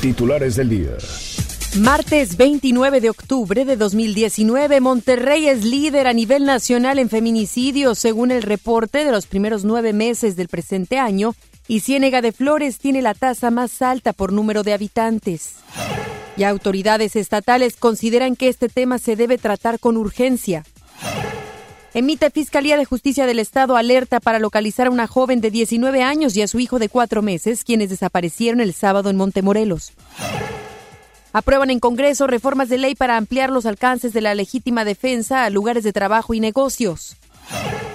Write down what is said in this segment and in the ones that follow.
Titulares del día. Martes 29 de octubre de 2019, Monterrey es líder a nivel nacional en feminicidios, según el reporte de los primeros nueve meses del presente año, y Ciénega de Flores tiene la tasa más alta por número de habitantes. Y autoridades estatales consideran que este tema se debe tratar con urgencia. Emite Fiscalía de Justicia del Estado alerta para localizar a una joven de 19 años y a su hijo de cuatro meses, quienes desaparecieron el sábado en Montemorelos. Aprueban en Congreso reformas de ley para ampliar los alcances de la legítima defensa a lugares de trabajo y negocios.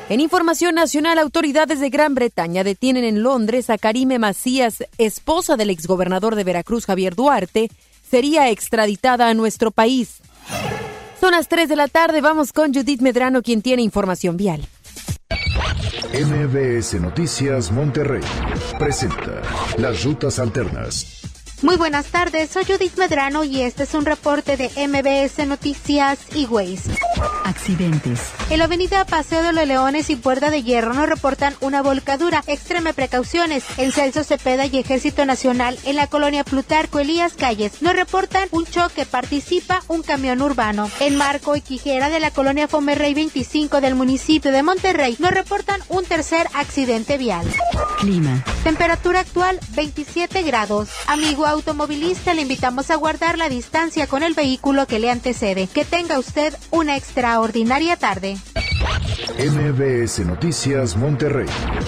En información nacional, autoridades de Gran Bretaña detienen en Londres a Karime Macías, esposa del exgobernador de Veracruz, Javier Duarte, sería extraditada a nuestro país. Son las 3 de la tarde, vamos con Judith Medrano, quien tiene información vial. MBS Noticias Monterrey presenta las rutas alternas. Muy buenas tardes, soy Judith Medrano y este es un reporte de MBS Noticias y Waze. Accidentes. En la avenida Paseo de los Leones y Puerta de Hierro nos reportan una volcadura. Extreme precauciones. En Celso Cepeda y Ejército Nacional en la colonia Plutarco Elías Calles nos reportan un choque. Participa un camión urbano. En Marco y Quijera de la colonia Fomerrey 25 del municipio de Monterrey nos reportan un tercer accidente vial. Clima. Temperatura actual 27 grados. Amigo automovilista, le invitamos a guardar la distancia con el vehículo que le antecede. Que tenga usted una extraordinaria tarde. MBS Noticias Monterrey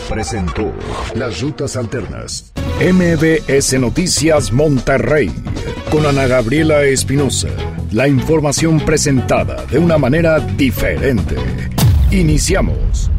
presentó las rutas alternas. MBS Noticias Monterrey con Ana Gabriela Espinosa. La información presentada de una manera diferente. Iniciamos.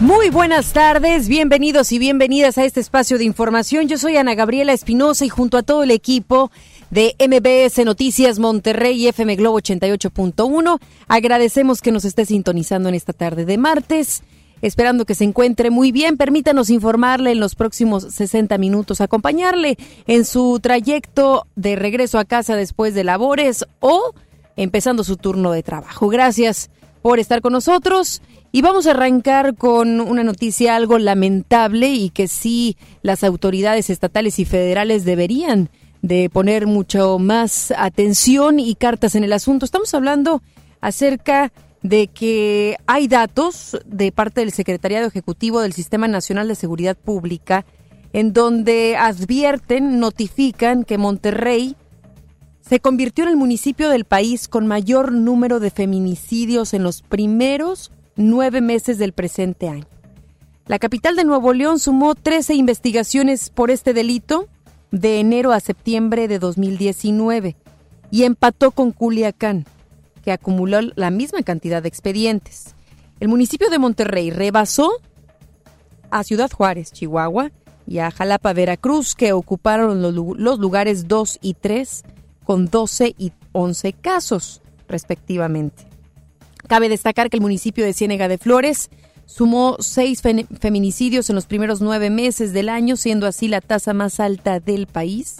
Muy buenas tardes, bienvenidos y bienvenidas a este espacio de información. Yo soy Ana Gabriela Espinosa y junto a todo el equipo de MBS Noticias Monterrey y FM Globo 88.1, agradecemos que nos esté sintonizando en esta tarde de martes. Esperando que se encuentre muy bien, permítanos informarle en los próximos 60 minutos, acompañarle en su trayecto de regreso a casa después de labores o empezando su turno de trabajo. Gracias por estar con nosotros y vamos a arrancar con una noticia algo lamentable y que sí las autoridades estatales y federales deberían de poner mucho más atención y cartas en el asunto. Estamos hablando acerca de que hay datos de parte del Secretariado Ejecutivo del Sistema Nacional de Seguridad Pública en donde advierten, notifican que Monterrey se convirtió en el municipio del país con mayor número de feminicidios en los primeros nueve meses del presente año. La capital de Nuevo León sumó 13 investigaciones por este delito de enero a septiembre de 2019 y empató con Culiacán, que acumuló la misma cantidad de expedientes. El municipio de Monterrey rebasó a Ciudad Juárez, Chihuahua, y a Jalapa, Veracruz, que ocuparon los lugares 2 y 3 con 12 y 11 casos, respectivamente. Cabe destacar que el municipio de Ciénega de Flores sumó seis feminicidios en los primeros nueve meses del año, siendo así la tasa más alta del país,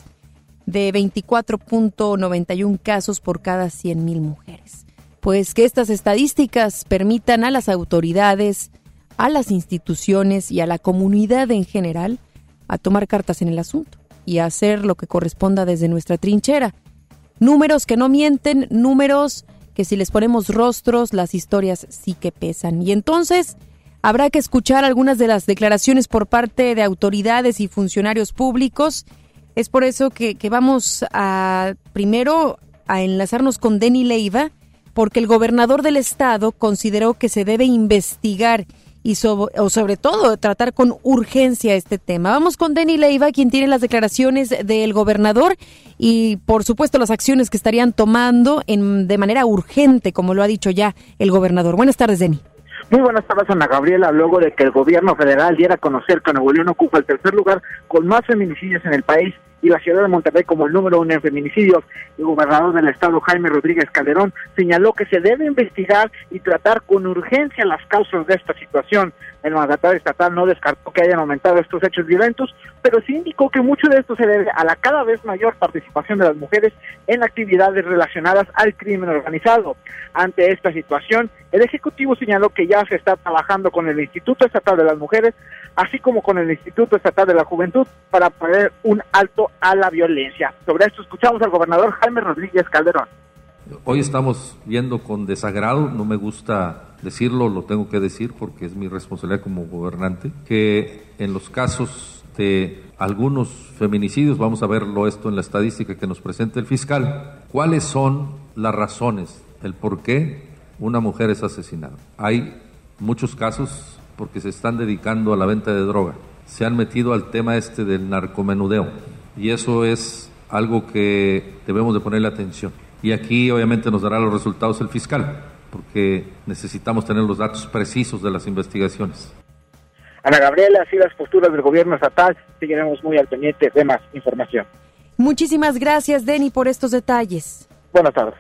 de 24.91 casos por cada 100.000 mujeres. Pues que estas estadísticas permitan a las autoridades, a las instituciones y a la comunidad en general a tomar cartas en el asunto y a hacer lo que corresponda desde nuestra trinchera. Números que no mienten, números que si les ponemos rostros, las historias sí que pesan. Y entonces habrá que escuchar algunas de las declaraciones por parte de autoridades y funcionarios públicos. Es por eso que, vamos a primero a enlazarnos con Denny Leiva, porque el gobernador del estado consideró que se debe investigar y o sobre todo tratar con urgencia este tema. Vamos con Denny Leiva, quien tiene las declaraciones del gobernador y por supuesto las acciones que estarían tomando en, de manera urgente, como lo ha dicho ya el gobernador. Buenas tardes, Denny. Muy buenas tardes, Ana Gabriela. Luego de que el gobierno federal diera a conocer que Nuevo León ocupa el tercer lugar con más feminicidios en el país, y la ciudad de Monterrey como el número uno en feminicidios. El gobernador del estado, Jaime Rodríguez Calderón, señaló que se debe investigar y tratar con urgencia las causas de esta situación. El mandatario estatal no descartó que hayan aumentado estos hechos violentos, pero sí indicó que mucho de esto se debe a la cada vez mayor participación de las mujeres en actividades relacionadas al crimen organizado. Ante esta situación, el Ejecutivo señaló que ya se está trabajando con el Instituto Estatal de las Mujeres, así como con el Instituto Estatal de la Juventud, para poner un alto a la violencia. Sobre esto escuchamos al gobernador Jaime Rodríguez Calderón. Hoy estamos viendo con desagrado, no me gusta decirlo, lo tengo que decir porque es mi responsabilidad como gobernante, que en los casos de algunos feminicidios, vamos a verlo esto en la estadística que nos presenta el fiscal, cuáles son las razones, el por qué una mujer es asesinada. Hay muchos casos porque se están dedicando a la venta de droga, se han metido al tema este del narcomenudeo y eso es algo que debemos de ponerle atención y aquí obviamente nos dará los resultados el fiscal, porque necesitamos tener los datos precisos de las investigaciones. Ana Gabriela, así las posturas del gobierno estatal, seguiremos muy al pendiente de más información. Muchísimas gracias, Denny, por estos detalles. Buenas tardes.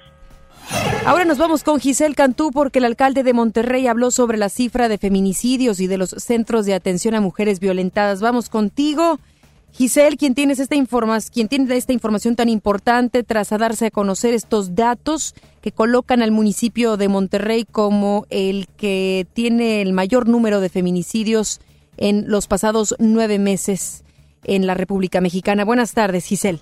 Ahora nos vamos con Giselle Cantú porque el alcalde de Monterrey habló sobre la cifra de feminicidios y de los centros de atención a mujeres violentadas. Vamos contigo. Giselle, quien tiene esta quien tiene esta información tan importante tras darse a conocer estos datos que colocan al municipio de Monterrey como el que tiene el mayor número de feminicidios en los pasados nueve meses en la República Mexicana. Buenas tardes, Giselle.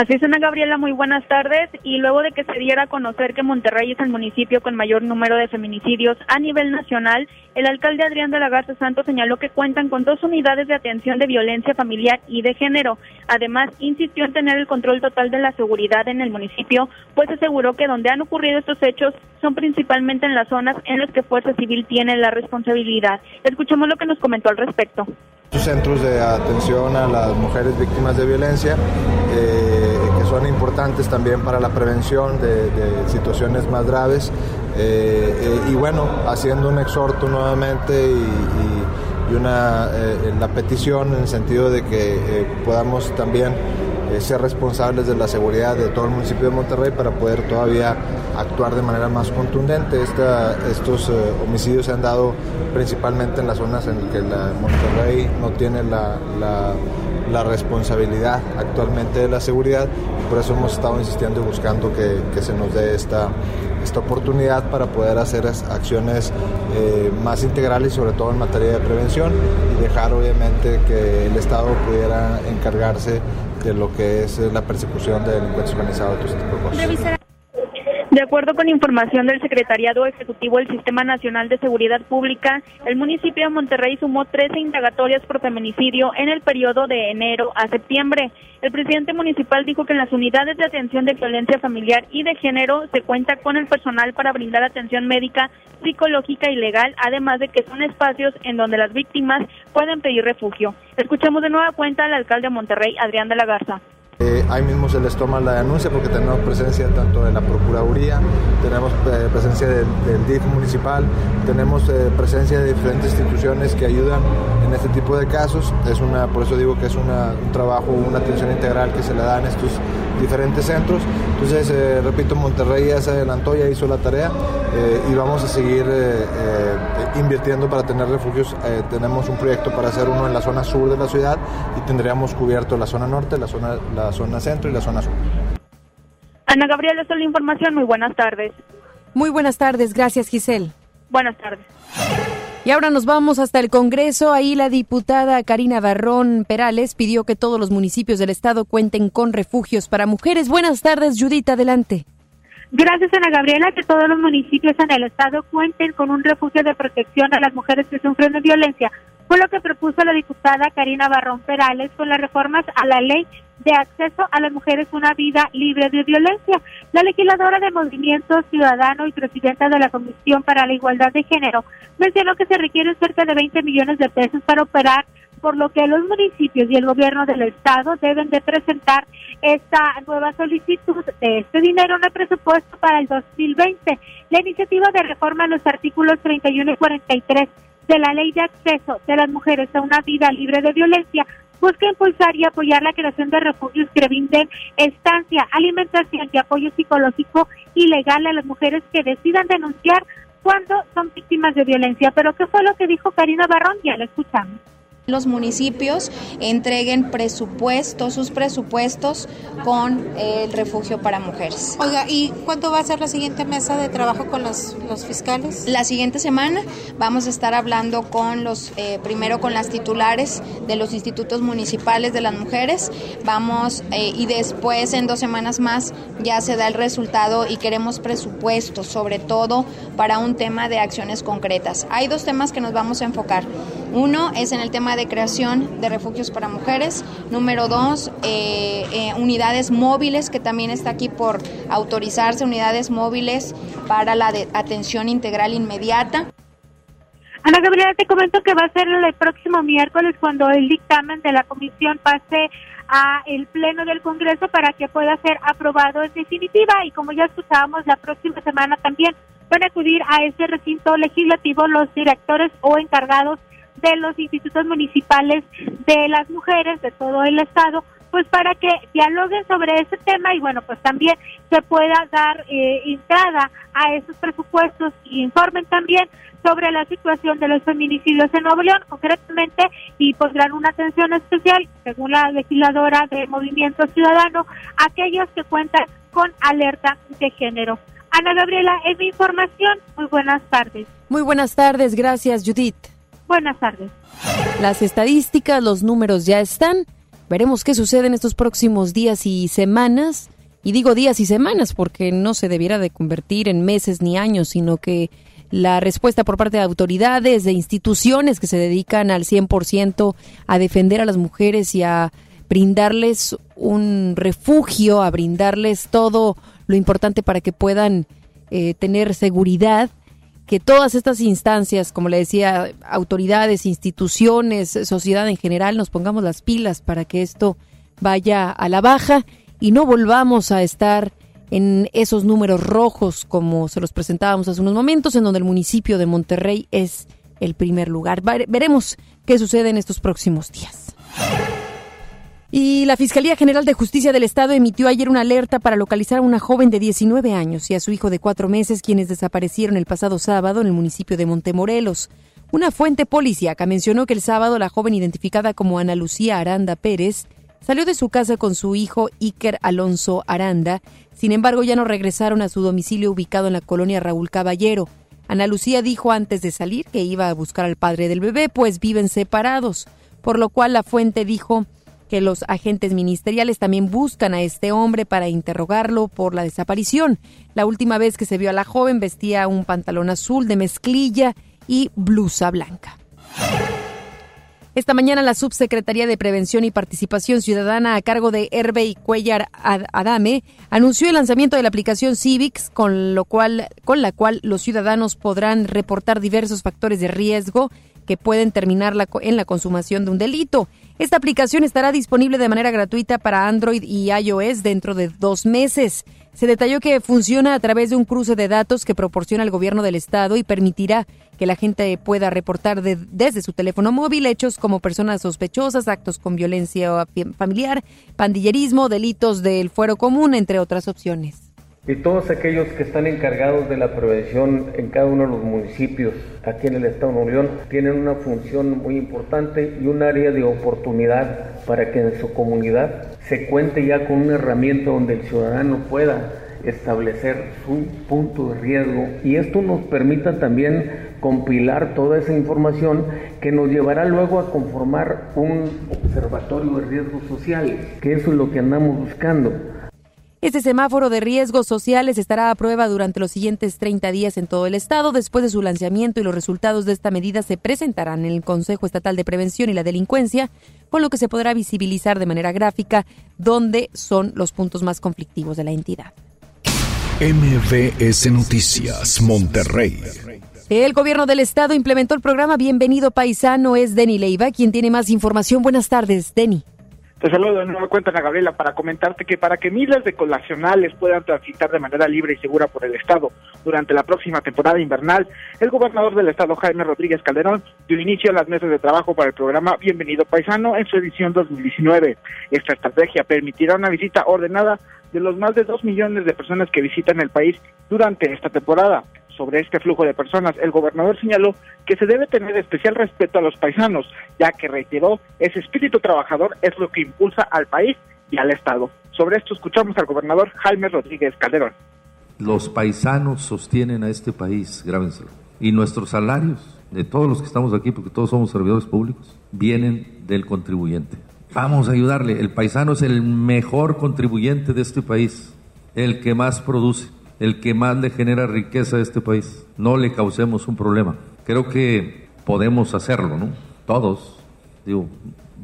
Así es, Ana Gabriela, muy buenas tardes. Y luego de que se diera a conocer que Monterrey es el municipio con mayor número de feminicidios a nivel nacional, el alcalde Adrián de la Garza Santos señaló que cuentan con dos unidades de atención de violencia familiar y de género. Además, insistió en tener el control total de la seguridad en el municipio, pues aseguró que donde han ocurrido estos hechos son principalmente en las zonas en las que Fuerza Civil tiene la responsabilidad. Escuchemos lo que nos comentó al respecto centros de atención a las mujeres víctimas de violencia, eh, que son importantes también para la prevención de, situaciones más graves. Eh, eh, y bueno, haciendo un exhorto nuevamente y, una, la petición en el sentido de que podamos también ser responsables de la seguridad de todo el municipio de Monterrey para poder todavía actuar de manera más contundente. estos homicidios se han dado principalmente en las zonas en las que la Monterrey no tiene la, la, responsabilidad actualmente de la seguridad y por eso hemos estado insistiendo y buscando que, que se nos dé esta, esta oportunidad para poder hacer acciones eh, más integrales, sobre todo en materia de prevención y dejar obviamente que el Estado pudiera encargarse de lo que es la persecución de delincuentes organizados y todo este de. De acuerdo con información del Secretariado Ejecutivo del Sistema Nacional de Seguridad Pública, el municipio de Monterrey sumó 13 indagatorias por feminicidio en el periodo de enero a septiembre. El presidente municipal dijo que en las unidades de atención de violencia familiar y de género se cuenta con el personal para brindar atención médica, psicológica y legal, además de que son espacios en donde las víctimas pueden pedir refugio. Escuchemos de nueva cuenta al alcalde de Monterrey, Adrián de la Garza. Eh, ahí mismo se les toma la denuncia porque tenemos presencia tanto de la Procuraduría, tenemos eh, presencia del, DIF municipal, tenemos eh, presencia de diferentes instituciones que ayudan en este tipo de casos. Es una, por eso digo que es un trabajo, una atención integral que se le da en estos diferentes centros. Entonces, repito, Monterrey ya se adelantó, ya hizo la tarea y vamos a seguir invirtiendo para tener refugios. tenemos un proyecto para hacer uno en la zona sur de la ciudad y tendríamos cubierto la zona norte, la zona, zona centro y la zona sur. Ana Gabriela, esta es la información. Muy buenas tardes. Muy buenas tardes. Gracias, Giselle. Buenas tardes. Y ahora nos vamos hasta el Congreso. Ahí la diputada Karina Barrón Perales pidió que todos los municipios del estado cuenten con refugios para mujeres. Buenas tardes, Judith, adelante. Gracias, Ana Gabriela, que todos los municipios en el estado cuenten con un refugio de protección a las mujeres que sufren de violencia. Fue lo que propuso la diputada Karina Barrón Perales con las reformas a la ley de acceso a las mujeres a una vida libre de violencia. La legisladora de Movimiento Ciudadano y presidenta de la Comisión para la Igualdad de Género mencionó que se requieren cerca de 20 millones de pesos para operar, por lo que los municipios y el gobierno del estado deben de presentar esta nueva solicitud de este dinero en el presupuesto para el 2020. La iniciativa de reforma en los artículos 31 y 43 de la Ley de Acceso de las Mujeres a una Vida Libre de Violencia busca impulsar y apoyar la creación de refugios que brinden estancia, alimentación y apoyo psicológico y legal a las mujeres que decidan denunciar cuando son víctimas de violencia. Pero ¿qué fue lo que dijo Karina Barrón? Ya la escuchamos los municipios entreguen presupuestos, sus presupuestos con el refugio para mujeres. Oiga, ¿y cuándo va a ser la siguiente mesa de trabajo con los, los fiscales? La siguiente semana vamos a estar hablando con los, eh, primero con las titulares de los institutos municipales de las mujeres, vamos eh, y después en dos semanas más ya se da el resultado y queremos presupuestos, sobre todo para un tema de acciones concretas. Hay dos temas que nos vamos a enfocar. Uno es en el tema de creación de refugios para mujeres. Número dos, eh, eh, unidades móviles, que también está aquí por autorizarse, unidades móviles para la atención integral inmediata. Ana Gabriela, te comento que va a ser el próximo miércoles cuando el dictamen de la comisión pase a el pleno del Congreso para que pueda ser aprobado en definitiva y como ya escuchábamos la próxima semana también van a acudir a ese recinto legislativo los directores o encargados de los institutos municipales de las mujeres de todo el estado, pues para que dialoguen sobre ese tema y bueno, pues también se pueda dar eh, entrada a esos presupuestos y informen también sobre la situación de los feminicidios en Nuevo León, concretamente, y pondrán una atención especial, según la legisladora de Movimiento Ciudadano, aquellos que cuentan con alerta de género. Ana Gabriela, es mi información. Muy buenas tardes. Muy buenas tardes, gracias Judith. Buenas tardes. Las estadísticas, los números ya están. Veremos qué sucede en estos próximos días y semanas. Y digo días y semanas porque no se debiera de convertir en meses ni años, sino que la respuesta por parte de autoridades, de instituciones que se dedican al 100% a defender a las mujeres y a brindarles un refugio, a brindarles todo lo importante para que puedan eh, tener seguridad que todas estas instancias, como le decía, autoridades, instituciones, sociedad en general, nos pongamos las pilas para que esto vaya a la baja y no volvamos a estar en esos números rojos como se los presentábamos hace unos momentos, en donde el municipio de Monterrey es el primer lugar. Veremos qué sucede en estos próximos días. Y la Fiscalía General de Justicia del Estado emitió ayer una alerta para localizar a una joven de 19 años y a su hijo de cuatro meses, quienes desaparecieron el pasado sábado en el municipio de Montemorelos. Una fuente policíaca mencionó que el sábado la joven identificada como Ana Lucía Aranda Pérez salió de su casa con su hijo Iker Alonso Aranda. Sin embargo, ya no regresaron a su domicilio ubicado en la colonia Raúl Caballero. Ana Lucía dijo antes de salir que iba a buscar al padre del bebé, pues viven separados, por lo cual la fuente dijo que los agentes ministeriales también buscan a este hombre para interrogarlo por la desaparición. La última vez que se vio a la joven vestía un pantalón azul de mezclilla y blusa blanca. Esta mañana la Subsecretaría de Prevención y Participación Ciudadana a cargo de Herbe y Cuellar Adame anunció el lanzamiento de la aplicación Civics con lo cual con la cual los ciudadanos podrán reportar diversos factores de riesgo que pueden terminar en la consumación de un delito. Esta aplicación estará disponible de manera gratuita para Android y iOS dentro de dos meses. Se detalló que funciona a través de un cruce de datos que proporciona el gobierno del estado y permitirá que la gente pueda reportar desde su teléfono móvil hechos como personas sospechosas, actos con violencia familiar, pandillerismo, delitos del fuero común, entre otras opciones y todos aquellos que están encargados de la prevención en cada uno de los municipios aquí en el Estado de Nuevo León tienen una función muy importante y un área de oportunidad para que en su comunidad se cuente ya con una herramienta donde el ciudadano pueda establecer su punto de riesgo. Y esto nos permita también compilar toda esa información que nos llevará luego a conformar un observatorio de riesgos sociales, que eso es lo que andamos buscando este semáforo de riesgos sociales estará a prueba durante los siguientes 30 días en todo el estado. Después de su lanzamiento y los resultados de esta medida se presentarán en el Consejo Estatal de Prevención y la Delincuencia, con lo que se podrá visibilizar de manera gráfica dónde son los puntos más conflictivos de la entidad. MBS Noticias, Monterrey. El gobierno del estado implementó el programa Bienvenido Paisano. Es Denny Leiva quien tiene más información. Buenas tardes, Denny. Te saludo de nuevo cuenta, Ana Gabriela, para comentarte que para que miles de connacionales puedan transitar de manera libre y segura por el Estado durante la próxima temporada invernal, el gobernador del Estado, Jaime Rodríguez Calderón, dio inicio a las mesas de trabajo para el programa Bienvenido Paisano en su edición 2019. Esta estrategia permitirá una visita ordenada de los más de dos millones de personas que visitan el país durante esta temporada sobre este flujo de personas, el gobernador señaló que se debe tener especial respeto a los paisanos, ya que reiteró, ese espíritu trabajador es lo que impulsa al país y al Estado. Sobre esto escuchamos al gobernador Jaime Rodríguez Calderón. Los paisanos sostienen a este país, grábenselo. Y nuestros salarios de todos los que estamos aquí, porque todos somos servidores públicos, vienen del contribuyente. Vamos a ayudarle. El paisano es el mejor contribuyente de este país, el que más produce, el que más le genera riqueza a este país. No le causemos un problema. Creo que podemos hacerlo, ¿no? Todos. Digo,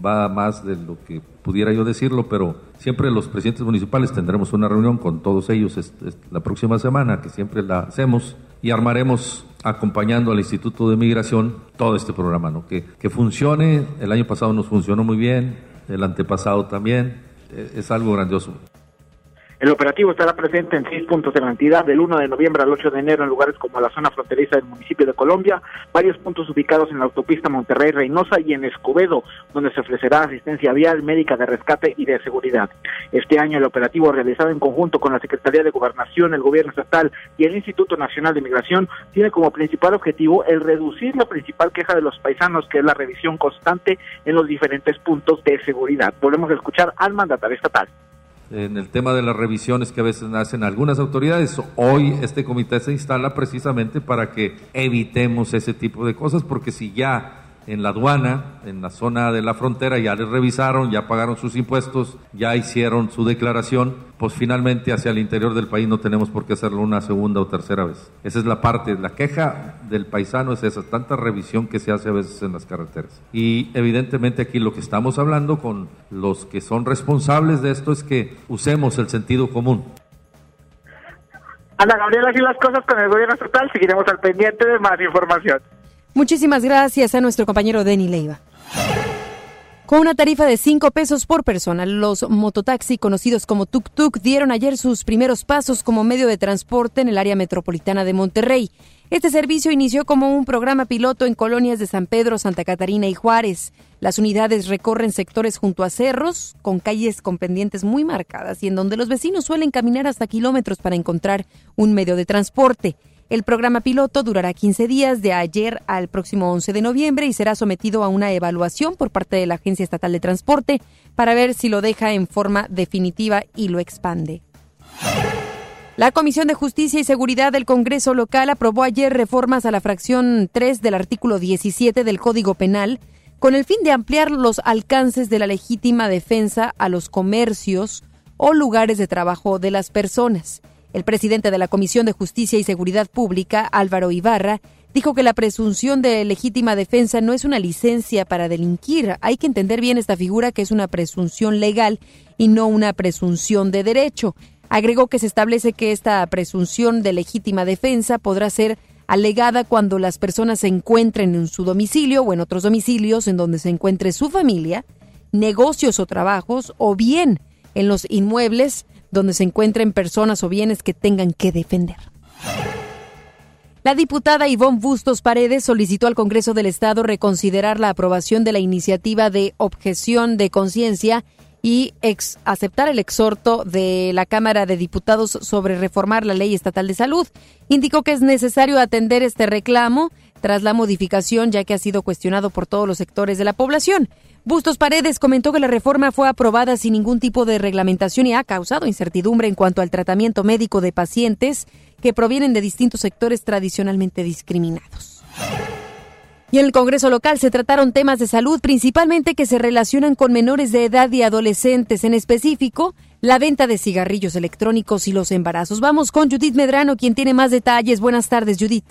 va más de lo que pudiera yo decirlo, pero siempre los presidentes municipales tendremos una reunión con todos ellos la próxima semana, que siempre la hacemos, y armaremos acompañando al Instituto de Migración todo este programa, ¿no? que, que funcione. El año pasado nos funcionó muy bien, el antepasado también, es algo grandioso. El operativo estará presente en seis puntos de la entidad del 1 de noviembre al 8 de enero en lugares como la zona fronteriza del municipio de Colombia, varios puntos ubicados en la autopista Monterrey-Reynosa y en Escobedo, donde se ofrecerá asistencia vial, médica de rescate y de seguridad. Este año el operativo realizado en conjunto con la Secretaría de Gobernación, el Gobierno Estatal y el Instituto Nacional de Migración tiene como principal objetivo el reducir la principal queja de los paisanos, que es la revisión constante en los diferentes puntos de seguridad. Volvemos a escuchar al mandatario estatal en el tema de las revisiones que a veces hacen algunas autoridades. Hoy este comité se instala precisamente para que evitemos ese tipo de cosas, porque si ya en la aduana, en la zona de la frontera, ya les revisaron, ya pagaron sus impuestos, ya hicieron su declaración, pues finalmente hacia el interior del país no tenemos por qué hacerlo una segunda o tercera vez. Esa es la parte, la queja del paisano es esa, tanta revisión que se hace a veces en las carreteras. Y evidentemente aquí lo que estamos hablando con los que son responsables de esto es que usemos el sentido común. Ana Gabriela, así las cosas con el gobierno estatal, seguiremos al pendiente de más información. Muchísimas gracias a nuestro compañero Denny Leiva. Con una tarifa de 5 pesos por persona, los mototaxi conocidos como Tuk Tuk dieron ayer sus primeros pasos como medio de transporte en el área metropolitana de Monterrey. Este servicio inició como un programa piloto en colonias de San Pedro, Santa Catarina y Juárez. Las unidades recorren sectores junto a cerros, con calles con pendientes muy marcadas y en donde los vecinos suelen caminar hasta kilómetros para encontrar un medio de transporte. El programa piloto durará 15 días de ayer al próximo 11 de noviembre y será sometido a una evaluación por parte de la Agencia Estatal de Transporte para ver si lo deja en forma definitiva y lo expande. La Comisión de Justicia y Seguridad del Congreso local aprobó ayer reformas a la fracción 3 del artículo 17 del Código Penal con el fin de ampliar los alcances de la legítima defensa a los comercios o lugares de trabajo de las personas. El presidente de la Comisión de Justicia y Seguridad Pública, Álvaro Ibarra, dijo que la presunción de legítima defensa no es una licencia para delinquir. Hay que entender bien esta figura que es una presunción legal y no una presunción de derecho. Agregó que se establece que esta presunción de legítima defensa podrá ser alegada cuando las personas se encuentren en su domicilio o en otros domicilios en donde se encuentre su familia, negocios o trabajos, o bien en los inmuebles donde se encuentren personas o bienes que tengan que defender. La diputada Ivonne Bustos Paredes solicitó al Congreso del Estado reconsiderar la aprobación de la iniciativa de objeción de conciencia y aceptar el exhorto de la Cámara de Diputados sobre reformar la ley estatal de salud. Indicó que es necesario atender este reclamo tras la modificación ya que ha sido cuestionado por todos los sectores de la población. Bustos Paredes comentó que la reforma fue aprobada sin ningún tipo de reglamentación y ha causado incertidumbre en cuanto al tratamiento médico de pacientes que provienen de distintos sectores tradicionalmente discriminados. Y en el Congreso local se trataron temas de salud, principalmente que se relacionan con menores de edad y adolescentes, en específico la venta de cigarrillos electrónicos y los embarazos. Vamos con Judith Medrano, quien tiene más detalles. Buenas tardes, Judith.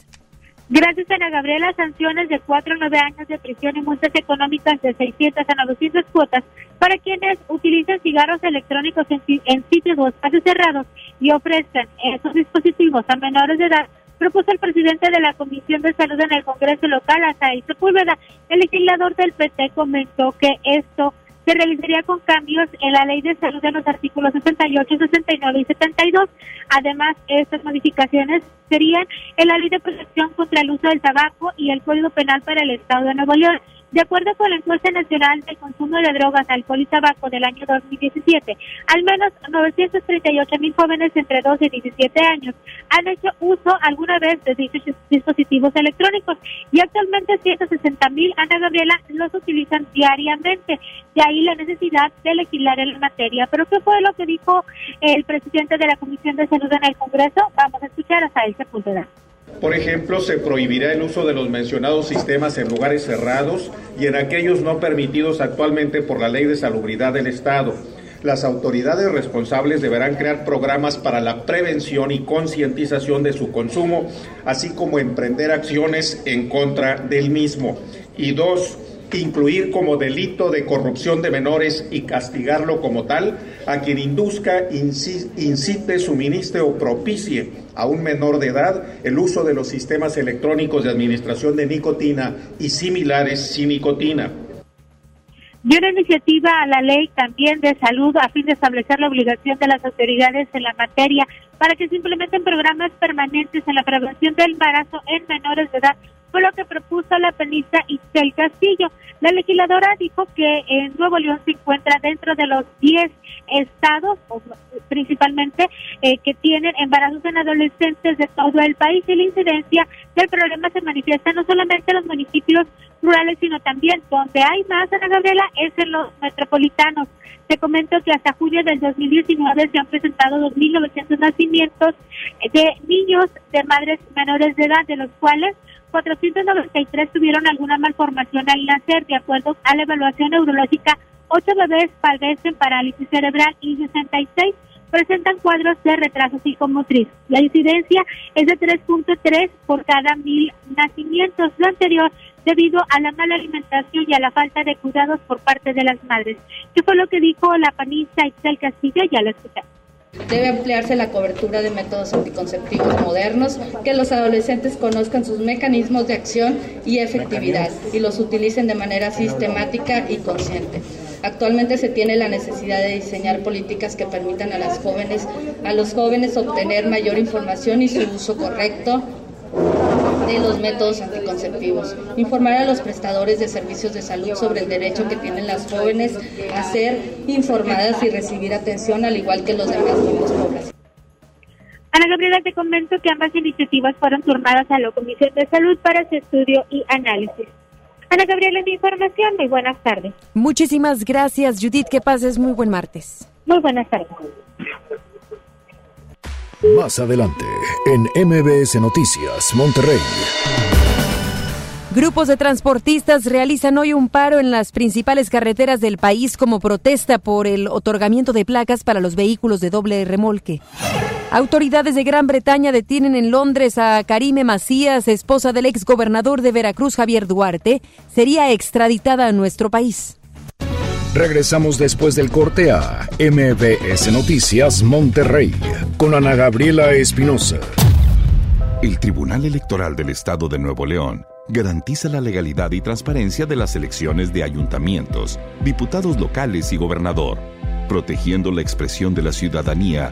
Gracias, Ana Gabriela. Sanciones de 4 a 9 años de prisión y multas económicas de 600 a 900 cuotas para quienes utilicen cigarros electrónicos en, sitios o espacios cerrados y ofrezcan esos dispositivos a menores de edad propuso el presidente de la Comisión de Salud en el Congreso local, Asaí Sepúlveda. El legislador del PT comentó que esto se realizaría con cambios en la Ley de Salud de los artículos 68, 69 y 72. Además, estas modificaciones serían en la Ley de Protección contra el Uso del Tabaco y el Código Penal para el Estado de Nuevo León. De acuerdo con la encuesta nacional de consumo de drogas, alcohol y tabaco del año 2017, al menos 938 mil jóvenes entre 12 y 17 años han hecho uso alguna vez de dichos dispositivos electrónicos y actualmente 160 mil, Ana Gabriela, los utilizan diariamente. De ahí la necesidad de legislar en la materia. Pero ¿qué fue lo que dijo el presidente de la Comisión de Salud en el Congreso? Vamos a escuchar ese punto de por ejemplo, se prohibirá el uso de los mencionados sistemas en lugares cerrados y en aquellos no permitidos actualmente por la Ley de Salubridad del Estado. Las autoridades responsables deberán crear programas para la prevención y concientización de su consumo, así como emprender acciones en contra del mismo. Y dos, incluir como delito de corrupción de menores y castigarlo como tal a quien induzca, incite, suministre o propicie a un menor de edad el uso de los sistemas electrónicos de administración de nicotina y similares sin nicotina. Y una iniciativa a la ley también de salud a fin de establecer la obligación de las autoridades en la materia para que se implementen programas permanentes en la prevención del embarazo en menores de edad fue lo que propuso la penista Isabel Castillo. La legisladora dijo que en Nuevo León se encuentra dentro de los 10 estados, principalmente, eh, que tienen embarazos en adolescentes de todo el país y la incidencia del problema se manifiesta no solamente en los municipios rurales, sino también donde hay más, Ana Gabriela, es en los metropolitanos. Te comento que hasta junio del 2019 se han presentado 2.900 nacimientos de niños de madres menores de edad, de los cuales 493 tuvieron alguna malformación al nacer, de acuerdo a la evaluación neurológica. Ocho bebés padecen parálisis cerebral y 66 presentan cuadros de retraso psicomotriz. La incidencia es de 3.3 por cada mil nacimientos. Lo anterior debido a la mala alimentación y a la falta de cuidados por parte de las madres. ¿Qué fue lo que dijo la panista Excel Castillo? Ya lo escuchamos. Debe ampliarse la cobertura de métodos anticonceptivos modernos, que los adolescentes conozcan sus mecanismos de acción y efectividad y los utilicen de manera sistemática y consciente. Actualmente se tiene la necesidad de diseñar políticas que permitan a las jóvenes, a los jóvenes obtener mayor información y su uso correcto de los métodos anticonceptivos. Informar a los prestadores de servicios de salud sobre el derecho que tienen las jóvenes a ser informadas y recibir atención al igual que los demás miembros población. Ana Gabriela, te comento que ambas iniciativas fueron turnadas a la Comisión de Salud para su estudio y análisis. Ana Gabriela, mi información. Muy buenas tardes. Muchísimas gracias, Judith. Que pases muy buen martes. Muy buenas tardes. Más adelante, en MBS Noticias, Monterrey. Grupos de transportistas realizan hoy un paro en las principales carreteras del país como protesta por el otorgamiento de placas para los vehículos de doble remolque. Autoridades de Gran Bretaña detienen en Londres a Karime Macías, esposa del ex gobernador de Veracruz Javier Duarte. Sería extraditada a nuestro país. Regresamos después del corte a MBS Noticias Monterrey con Ana Gabriela Espinosa. El Tribunal Electoral del Estado de Nuevo León garantiza la legalidad y transparencia de las elecciones de ayuntamientos, diputados locales y gobernador, protegiendo la expresión de la ciudadanía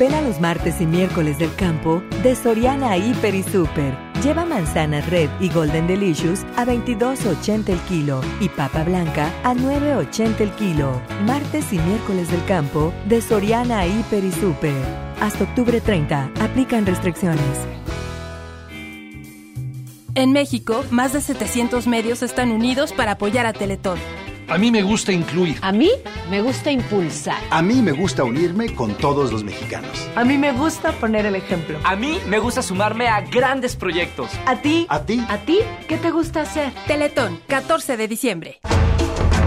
Ven a los martes y miércoles del campo de Soriana Hiper y Super. Lleva manzana red y golden delicious a 22.80 el kilo y papa blanca a 9.80 el kilo. Martes y miércoles del campo de Soriana Hiper y Super. Hasta octubre 30. Aplican restricciones. En México, más de 700 medios están unidos para apoyar a Teletón. A mí me gusta incluir. A mí me gusta impulsar. A mí me gusta unirme con todos los mexicanos. A mí me gusta poner el ejemplo. A mí me gusta sumarme a grandes proyectos. ¿A ti? ¿A ti? ¿A ti? ¿Qué te gusta hacer? Teletón, 14 de diciembre.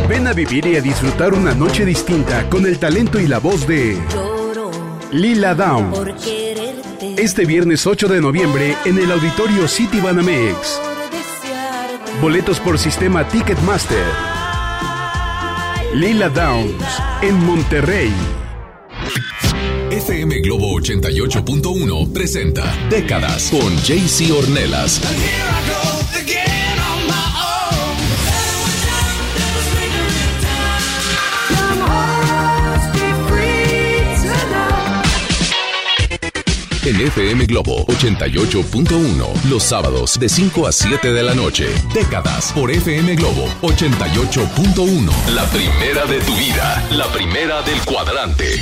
Ven a vivir y a disfrutar una noche distinta con el talento y la voz de Lila Downs. Este viernes 8 de noviembre en el auditorio City Banamex. Boletos por sistema Ticketmaster. Lila Downs, en Monterrey. FM Globo 88.1 presenta Décadas con JC Ornelas. En FM Globo 88.1, los sábados de 5 a 7 de la noche. Décadas por FM Globo 88.1. La primera de tu vida, la primera del cuadrante.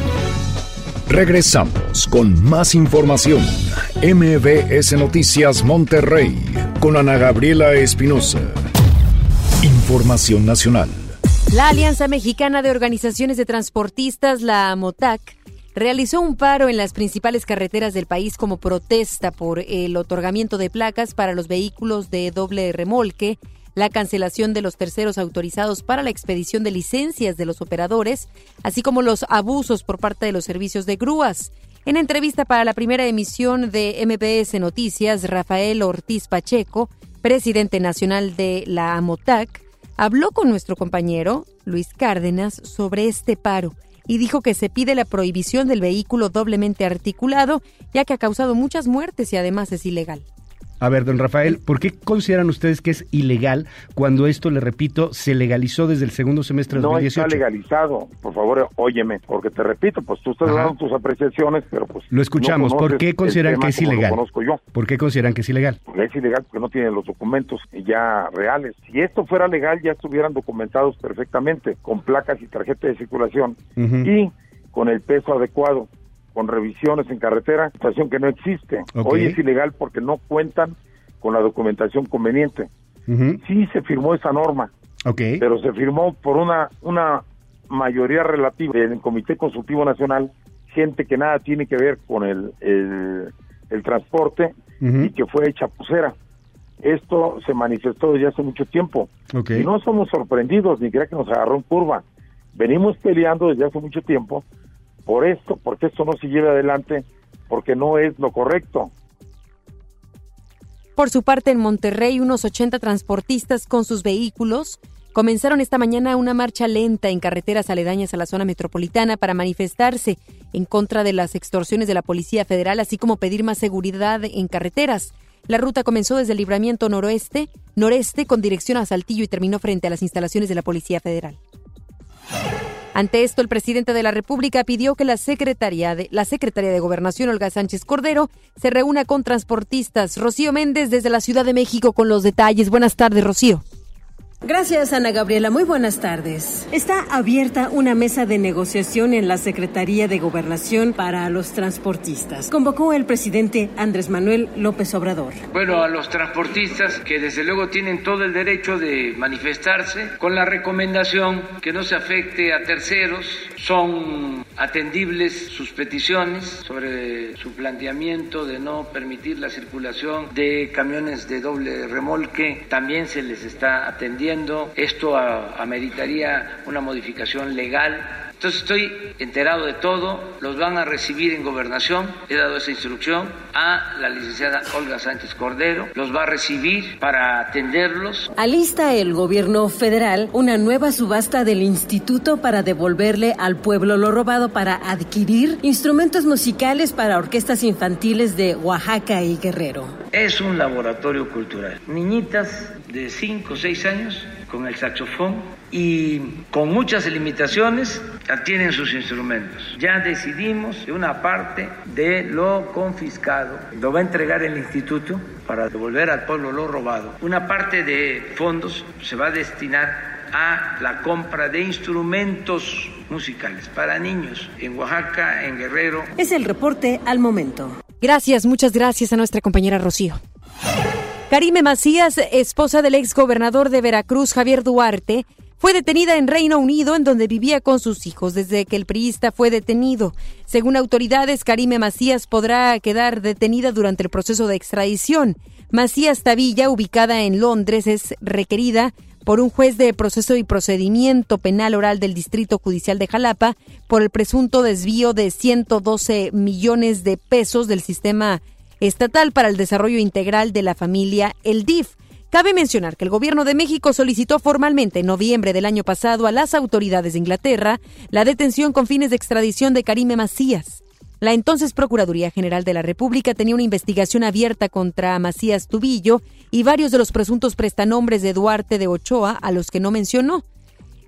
Regresamos con más información. MBS Noticias Monterrey con Ana Gabriela Espinosa. Información nacional. La Alianza Mexicana de Organizaciones de Transportistas, la AMOTAC, realizó un paro en las principales carreteras del país como protesta por el otorgamiento de placas para los vehículos de doble remolque la cancelación de los terceros autorizados para la expedición de licencias de los operadores, así como los abusos por parte de los servicios de grúas. En entrevista para la primera emisión de MBS Noticias, Rafael Ortiz Pacheco, presidente nacional de la AMOTAC, habló con nuestro compañero Luis Cárdenas sobre este paro y dijo que se pide la prohibición del vehículo doblemente articulado, ya que ha causado muchas muertes y además es ilegal. A ver, don Rafael, ¿por qué consideran ustedes que es ilegal cuando esto, le repito, se legalizó desde el segundo semestre de 2018? No está legalizado, por favor, óyeme, porque te repito, pues tú estás Ajá. dando tus apreciaciones, pero pues... Lo escuchamos, no ¿por qué consideran que es como lo ilegal? conozco yo. ¿Por qué consideran que es ilegal? Porque es ilegal porque no tienen los documentos ya reales. Si esto fuera legal, ya estuvieran documentados perfectamente, con placas y tarjeta de circulación y con el peso adecuado, con revisiones en carretera, situación que no existe. Hoy es ilegal porque no cuentan con la documentación conveniente. Ujú. Sí se firmó esa norma, pero se firmó por una, una mayoría relativa del Comité Consultivo Nacional, gente que nada tiene que ver con el, el, el transporte y que fue chapucera. Esto se manifestó desde hace mucho tiempo. Ok. Y no somos sorprendidos, ni crea que nos agarró en curva. Venimos peleando desde hace mucho tiempo por esto, porque esto no se lleve adelante, porque no es lo correcto. Por su parte, en Monterrey, unos 80 transportistas con sus vehículos comenzaron esta mañana una marcha lenta en carreteras aledañas a la zona metropolitana para manifestarse en contra de las extorsiones de la Policía Federal, así como pedir más seguridad en carreteras. La ruta comenzó desde el libramiento noroeste, noreste con dirección a Saltillo y terminó frente a las instalaciones de la Policía Federal. Ante esto, el presidente de la República pidió que la secretaria de, la secretaria de Gobernación, Olga Sánchez Cordero, se reúna con transportistas. Rocío Méndez desde la Ciudad de México con los detalles. Buenas tardes, Rocío. Gracias, Ana Gabriela. Muy buenas tardes. Está abierta una mesa de negociación en la Secretaría de Gobernación para los transportistas. Convocó el presidente Andrés Manuel López Obrador. Bueno, a los transportistas que desde luego tienen todo el derecho de manifestarse con la recomendación que no se afecte a terceros. Son atendibles sus peticiones sobre su planteamiento de no permitir la circulación de camiones de doble remolque. También se les está atendiendo esto ameritaría una modificación legal entonces estoy enterado de todo, los van a recibir en gobernación, he dado esa instrucción a la licenciada Olga Sánchez Cordero, los va a recibir para atenderlos. Alista el gobierno federal una nueva subasta del instituto para devolverle al pueblo lo robado para adquirir instrumentos musicales para orquestas infantiles de Oaxaca y Guerrero. Es un laboratorio cultural. Niñitas de 5 o 6 años con el saxofón y con muchas limitaciones adquieren sus instrumentos. Ya decidimos que una parte de lo confiscado lo va a entregar el instituto para devolver al pueblo lo robado. Una parte de fondos se va a destinar a la compra de instrumentos musicales para niños en Oaxaca, en Guerrero. Es el reporte al momento. Gracias, muchas gracias a nuestra compañera Rocío. Karime Macías, esposa del ex gobernador de Veracruz, Javier Duarte, fue detenida en Reino Unido, en donde vivía con sus hijos desde que el priista fue detenido. Según autoridades, Karime Macías podrá quedar detenida durante el proceso de extradición. Macías Tavilla, ubicada en Londres, es requerida por un juez de proceso y procedimiento penal oral del Distrito Judicial de Jalapa por el presunto desvío de 112 millones de pesos del sistema estatal para el desarrollo integral de la familia, el DIF. Cabe mencionar que el Gobierno de México solicitó formalmente en noviembre del año pasado a las autoridades de Inglaterra la detención con fines de extradición de Karime Macías. La entonces Procuraduría General de la República tenía una investigación abierta contra Macías Tubillo y varios de los presuntos prestanombres de Duarte de Ochoa, a los que no mencionó.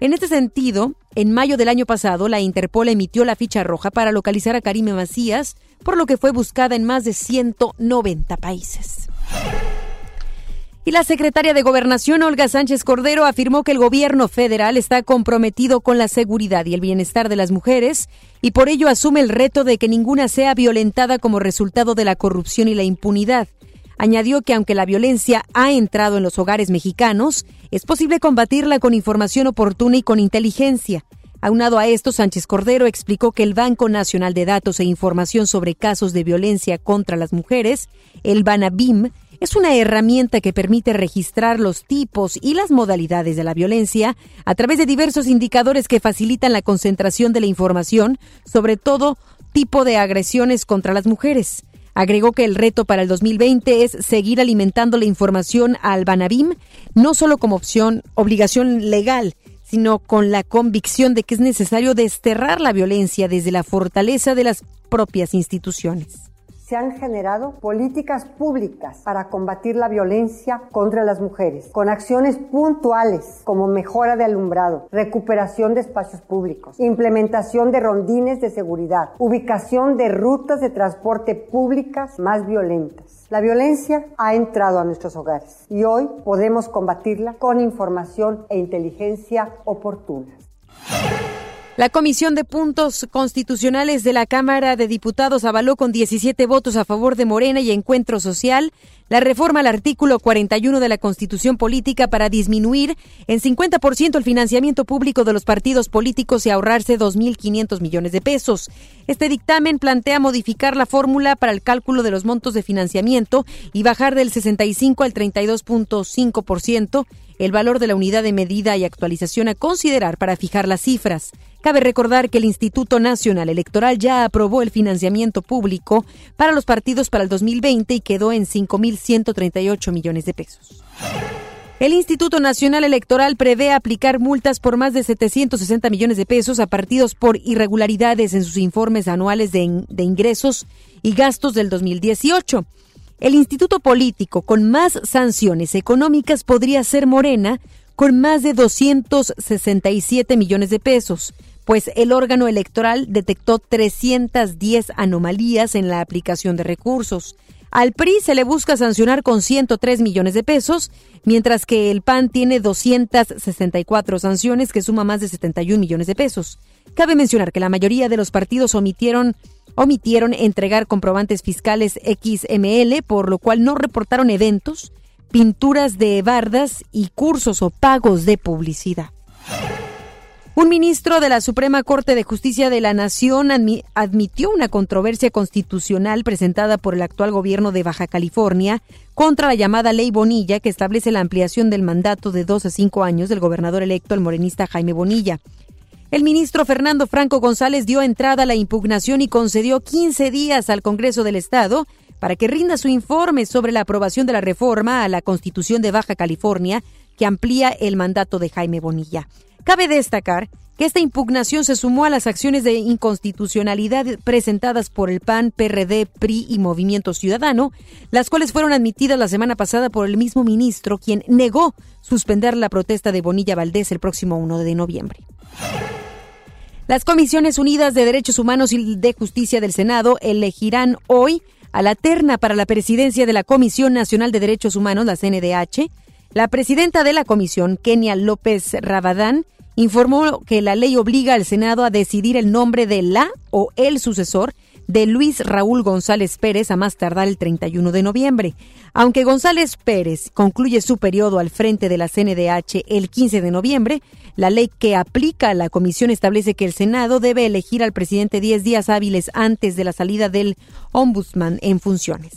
En este sentido, en mayo del año pasado, la Interpol emitió la ficha roja para localizar a Karime Macías, por lo que fue buscada en más de 190 países. Y la secretaria de Gobernación, Olga Sánchez Cordero, afirmó que el gobierno federal está comprometido con la seguridad y el bienestar de las mujeres y por ello asume el reto de que ninguna sea violentada como resultado de la corrupción y la impunidad. Añadió que aunque la violencia ha entrado en los hogares mexicanos, es posible combatirla con información oportuna y con inteligencia. Aunado a esto, Sánchez Cordero explicó que el Banco Nacional de Datos e Información sobre Casos de Violencia contra las Mujeres, el BANABIM, es una herramienta que permite registrar los tipos y las modalidades de la violencia a través de diversos indicadores que facilitan la concentración de la información sobre todo tipo de agresiones contra las mujeres. Agregó que el reto para el 2020 es seguir alimentando la información al Banabim, no solo como opción, obligación legal, sino con la convicción de que es necesario desterrar la violencia desde la fortaleza de las propias instituciones se han generado políticas públicas para combatir la violencia contra las mujeres, con acciones puntuales como mejora de alumbrado, recuperación de espacios públicos, implementación de rondines de seguridad, ubicación de rutas de transporte públicas más violentas. La violencia ha entrado a nuestros hogares y hoy podemos combatirla con información e inteligencia oportunas. La Comisión de Puntos Constitucionales de la Cámara de Diputados avaló con 17 votos a favor de Morena y Encuentro Social la reforma al artículo 41 de la Constitución Política para disminuir en 50% el financiamiento público de los partidos políticos y ahorrarse 2.500 millones de pesos. Este dictamen plantea modificar la fórmula para el cálculo de los montos de financiamiento y bajar del 65 al 32.5% el valor de la unidad de medida y actualización a considerar para fijar las cifras. Cabe recordar que el Instituto Nacional Electoral ya aprobó el financiamiento público para los partidos para el 2020 y quedó en 5.138 millones de pesos. El Instituto Nacional Electoral prevé aplicar multas por más de 760 millones de pesos a partidos por irregularidades en sus informes anuales de, de ingresos y gastos del 2018. El instituto político con más sanciones económicas podría ser Morena, con más de 267 millones de pesos, pues el órgano electoral detectó 310 anomalías en la aplicación de recursos. Al PRI se le busca sancionar con 103 millones de pesos, mientras que el PAN tiene 264 sanciones que suma más de 71 millones de pesos. Cabe mencionar que la mayoría de los partidos omitieron omitieron entregar comprobantes fiscales XML, por lo cual no reportaron eventos, pinturas de bardas y cursos o pagos de publicidad. Un ministro de la Suprema Corte de Justicia de la Nación admitió una controversia constitucional presentada por el actual gobierno de Baja California contra la llamada Ley Bonilla que establece la ampliación del mandato de dos a cinco años del gobernador electo, el morenista Jaime Bonilla. El ministro Fernando Franco González dio entrada a la impugnación y concedió 15 días al Congreso del Estado para que rinda su informe sobre la aprobación de la reforma a la Constitución de Baja California que amplía el mandato de Jaime Bonilla. Cabe destacar que esta impugnación se sumó a las acciones de inconstitucionalidad presentadas por el PAN, PRD, PRI y Movimiento Ciudadano, las cuales fueron admitidas la semana pasada por el mismo ministro, quien negó suspender la protesta de Bonilla Valdés el próximo 1 de noviembre. Las Comisiones Unidas de Derechos Humanos y de Justicia del Senado elegirán hoy a la terna para la presidencia de la Comisión Nacional de Derechos Humanos, la CNDH. La presidenta de la comisión, Kenia López Rabadán, informó que la ley obliga al Senado a decidir el nombre de la o el sucesor de Luis Raúl González Pérez a más tardar el 31 de noviembre. Aunque González Pérez concluye su periodo al frente de la CNDH el 15 de noviembre, la ley que aplica a la comisión establece que el Senado debe elegir al presidente 10 días hábiles antes de la salida del ombudsman en funciones.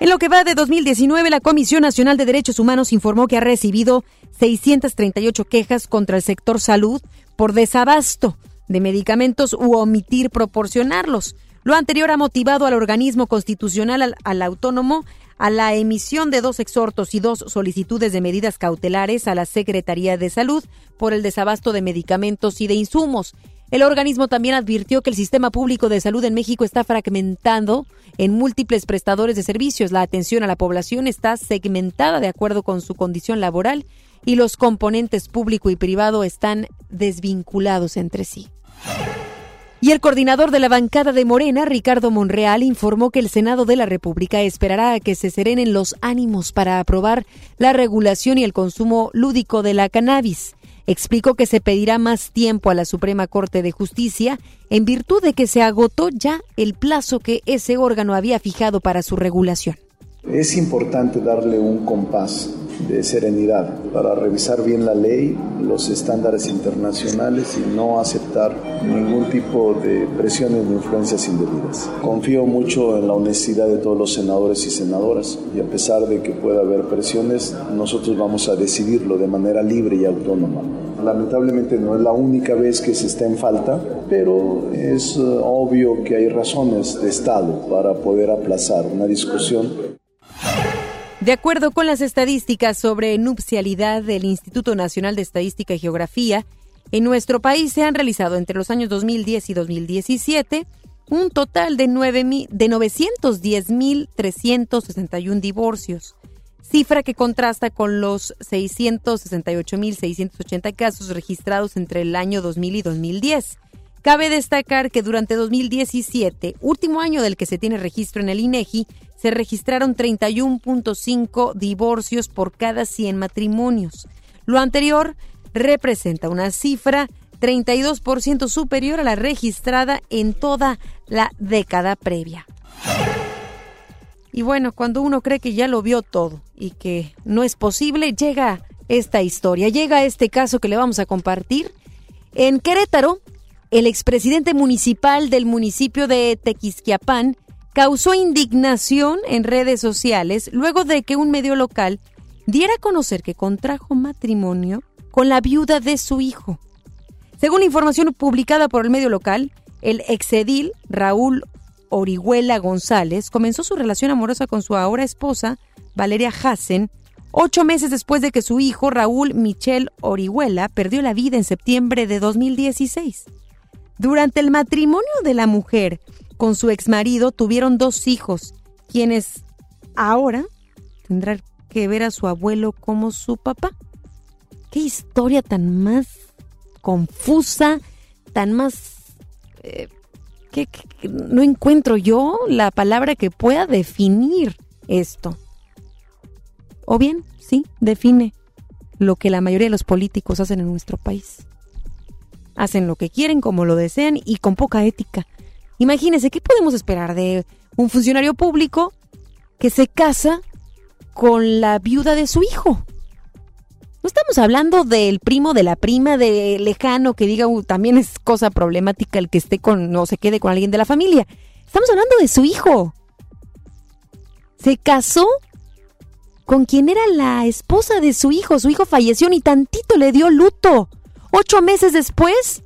En lo que va de 2019, la Comisión Nacional de Derechos Humanos informó que ha recibido 638 quejas contra el sector salud por desabasto de medicamentos u omitir proporcionarlos. Lo anterior ha motivado al organismo constitucional al, autónomo a la emisión de dos exhortos y dos solicitudes de medidas cautelares a la Secretaría de Salud por el desabasto de medicamentos y de insumos. El organismo también advirtió que el sistema público de salud en México está fragmentando en múltiples prestadores de servicios. La atención a la población está segmentada de acuerdo con su condición laboral y los componentes público y privado están desvinculados entre sí. Y el coordinador de la bancada de Morena, Ricardo Monreal, informó que el Senado de la República esperará a que se serenen los ánimos para aprobar la regulación y el consumo lúdico de la cannabis. Explicó que se pedirá más tiempo a la Suprema Corte de Justicia en virtud de que se agotó ya el plazo que ese órgano había fijado para su regulación. Es importante darle un compás de serenidad para revisar bien la ley, los estándares internacionales y no aceptar ningún tipo de presiones de influencias indebidas. Confío mucho en la honestidad de todos los senadores y senadoras y a pesar de que pueda haber presiones, nosotros vamos a decidirlo de manera libre y autónoma. Lamentablemente no es la única vez que se está en falta, pero es eh, obvio que hay razones de Estado para poder aplazar una discusión de acuerdo con las estadísticas sobre nupcialidad del Instituto Nacional de Estadística y Geografía, en nuestro país se han realizado entre los años 2010 y 2017 un total de, de 910.361 divorcios, cifra que contrasta con los 668.680 casos registrados entre el año 2000 y 2010. Cabe destacar que durante 2017, último año del que se tiene registro en el INEGI, se registraron 31.5 divorcios por cada 100 matrimonios. Lo anterior representa una cifra 32% superior a la registrada en toda la década previa. Y bueno, cuando uno cree que ya lo vio todo y que no es posible, llega esta historia, llega este caso que le vamos a compartir. En Querétaro, el expresidente municipal del municipio de Tequisquiapán causó indignación en redes sociales luego de que un medio local diera a conocer que contrajo matrimonio con la viuda de su hijo. Según información publicada por el medio local, el exedil Raúl Orihuela González comenzó su relación amorosa con su ahora esposa, Valeria Hassen, ocho meses después de que su hijo Raúl Michel Orihuela perdió la vida en septiembre de 2016. Durante el matrimonio de la mujer con su exmarido tuvieron dos hijos, quienes ahora tendrán que ver a su abuelo como su papá. Qué historia tan más confusa, tan más... Eh, que, no encuentro yo la palabra que pueda definir esto. O bien, sí, define lo que la mayoría de los políticos hacen en nuestro país. Hacen lo que quieren, como lo desean y con poca ética. Imagínense, ¿qué podemos esperar de un funcionario público que se casa con la viuda de su hijo? No estamos hablando del primo, de la prima, de lejano, que diga, uh, también es cosa problemática el que esté con, o se quede con alguien de la familia. Estamos hablando de su hijo. Se casó con quien era la esposa de su hijo. Su hijo falleció ni tantito le dio luto. Ocho meses después,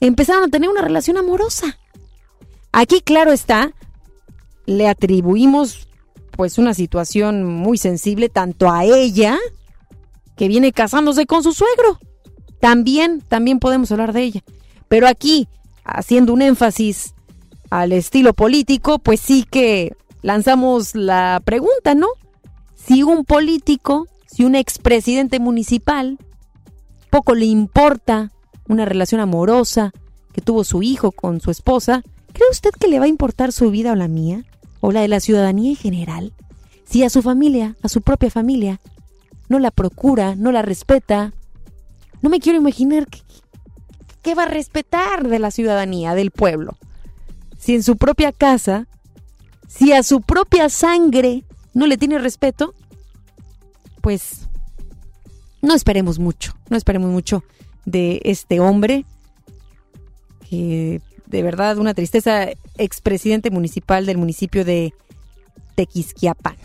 empezaron a tener una relación amorosa. Aquí, claro está, le atribuimos pues una situación muy sensible tanto a ella, que viene casándose con su suegro. También, también podemos hablar de ella. Pero aquí, haciendo un énfasis al estilo político, pues sí que lanzamos la pregunta, ¿no? Si un político, si un expresidente municipal, poco le importa una relación amorosa que tuvo su hijo con su esposa, ¿cree usted que le va a importar su vida o la mía? ¿O la de la ciudadanía en general? Si a su familia, a su propia familia, no la procura, no la respeta, no me quiero imaginar qué, va a respetar de la ciudadanía, del pueblo. Si en su propia casa, si a su propia sangre no le tiene respeto, pues no esperemos mucho, no esperemos mucho de este hombre que de verdad una tristeza, expresidente municipal del municipio de Tequisquiapan.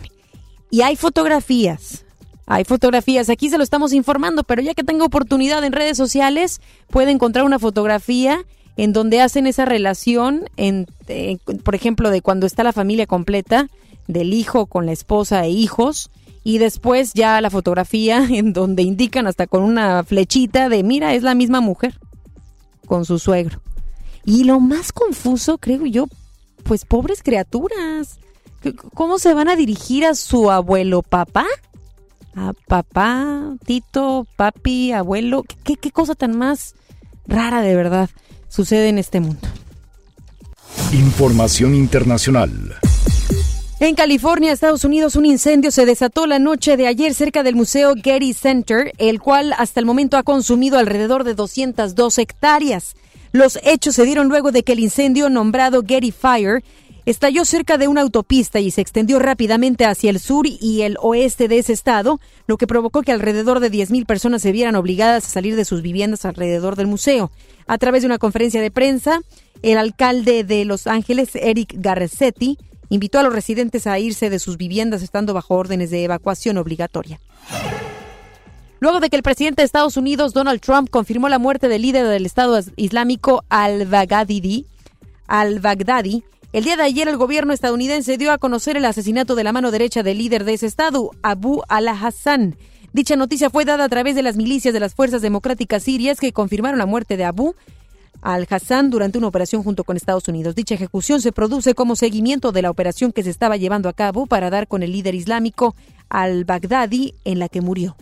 Y hay fotografías, hay fotografías, aquí se lo estamos informando, pero ya que tengo oportunidad en redes sociales, puede encontrar una fotografía en donde hacen esa relación, en, por ejemplo, de cuando está la familia completa, del hijo con la esposa e hijos, y después ya la fotografía en donde indican hasta con una flechita de, mira, es la misma mujer con su suegro. Y lo más confuso, creo yo, pues pobres criaturas. ¿Cómo se van a dirigir a su abuelo papá? A papá, tito, papi, abuelo. ¿Qué, qué cosa tan más rara de verdad sucede en este mundo? Información internacional. En California, Estados Unidos, un incendio se desató la noche de ayer cerca del Museo Getty Center, el cual hasta el momento ha consumido alrededor de 202 hectáreas. Los hechos se dieron luego de que el incendio nombrado Getty Fire estalló cerca de una autopista y se extendió rápidamente hacia el sur y el oeste de ese estado, lo que provocó que alrededor de 10.000 personas se vieran obligadas a salir de sus viviendas alrededor del museo. A través de una conferencia de prensa, el alcalde de Los Ángeles, Eric Garcetti, invitó a los residentes a irse de sus viviendas estando bajo órdenes de evacuación obligatoria. Luego de que el presidente de Estados Unidos, Donald Trump, confirmó la muerte del líder del Estado Islámico al-Baghdadi, al-Baghdadi, el día de ayer el gobierno estadounidense dio a conocer el asesinato de la mano derecha del líder de ese estado, Abu al-Hassan. Dicha noticia fue dada a través de las milicias de las Fuerzas Democráticas Sirias que confirmaron la muerte de Abu al-Hassan durante una operación junto con Estados Unidos. Dicha ejecución se produce como seguimiento de la operación que se estaba llevando a cabo para dar con el líder islámico al-Baghdadi en la que murió.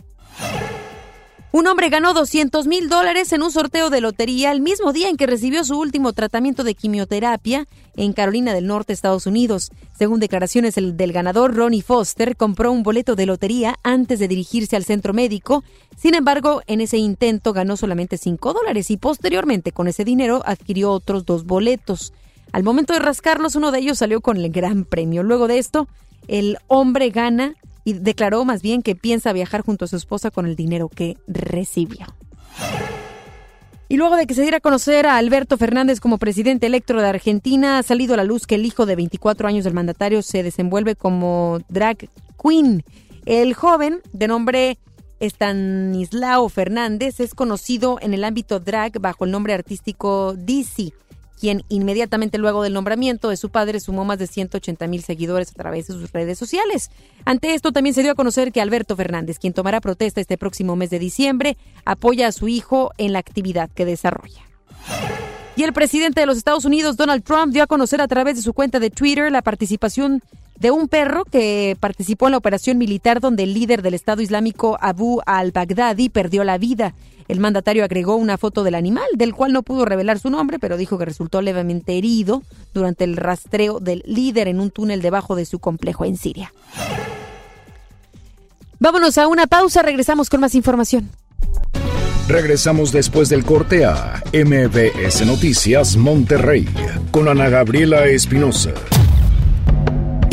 Un hombre ganó 200 mil dólares en un sorteo de lotería el mismo día en que recibió su último tratamiento de quimioterapia en Carolina del Norte, Estados Unidos. Según declaraciones del ganador, Ronnie Foster compró un boleto de lotería antes de dirigirse al centro médico. Sin embargo, en ese intento ganó solamente 5 dólares y posteriormente con ese dinero adquirió otros dos boletos. Al momento de rascarlos, uno de ellos salió con el gran premio. Luego de esto, el hombre gana y declaró más bien que piensa viajar junto a su esposa con el dinero que recibió. Y luego de que se diera a conocer a Alberto Fernández como presidente electo de Argentina, ha salido a la luz que el hijo de 24 años del mandatario se desenvuelve como drag queen. El joven, de nombre Stanislao Fernández, es conocido en el ámbito drag bajo el nombre artístico Dizzy quien inmediatamente luego del nombramiento de su padre sumó más de 180 mil seguidores a través de sus redes sociales. Ante esto también se dio a conocer que Alberto Fernández, quien tomará protesta este próximo mes de diciembre, apoya a su hijo en la actividad que desarrolla. Y el presidente de los Estados Unidos, Donald Trump, dio a conocer a través de su cuenta de Twitter la participación de un perro que participó en la operación militar donde el líder del Estado Islámico Abu al-Baghdadi perdió la vida. El mandatario agregó una foto del animal, del cual no pudo revelar su nombre, pero dijo que resultó levemente herido durante el rastreo del líder en un túnel debajo de su complejo en Siria. Vámonos a una pausa, regresamos con más información. Regresamos después del corte a MBS Noticias Monterrey con Ana Gabriela Espinosa.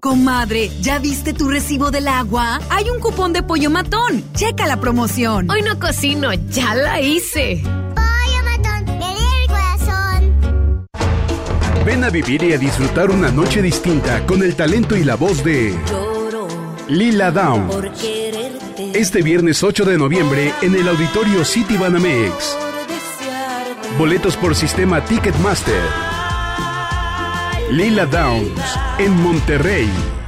Comadre, ¿ya viste tu recibo del agua? Hay un cupón de pollo matón. Checa la promoción. Hoy no cocino, ya la hice. Pollo matón, el corazón. Ven a vivir y a disfrutar una noche distinta con el talento y la voz de Lila Downs. Este viernes 8 de noviembre en el auditorio City Banamex. Boletos por sistema Ticketmaster. Lila Downs en Monterrey.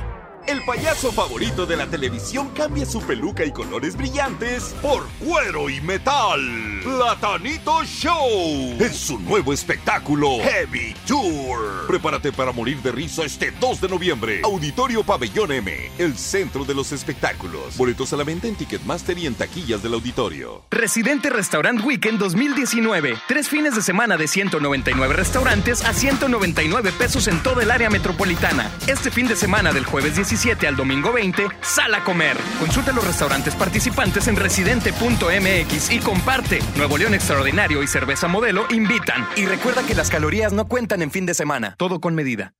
El payaso favorito de la televisión cambia su peluca y colores brillantes por cuero y metal. Platanito Show es su nuevo espectáculo Heavy Tour. Prepárate para morir de risa este 2 de noviembre. Auditorio Pabellón M, el centro de los espectáculos. Boletos a la venta en Ticketmaster y en taquillas del auditorio. Residente Restaurant Weekend 2019. Tres fines de semana de 199 restaurantes a 199 pesos en toda el área metropolitana. Este fin de semana del jueves 17 al domingo 20, sal a comer. Consulta los restaurantes participantes en residente.mx y comparte. Nuevo León Extraordinario y Cerveza Modelo invitan. Y recuerda que las calorías no cuentan en fin de semana. Todo con medida.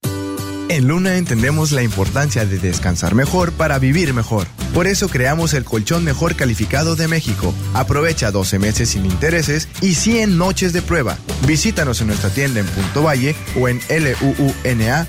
En Luna entendemos la importancia de descansar mejor para vivir mejor. Por eso creamos el colchón mejor calificado de México. Aprovecha 12 meses sin intereses y 100 noches de prueba. Visítanos en nuestra tienda en Punto Valle o en luuna.mx.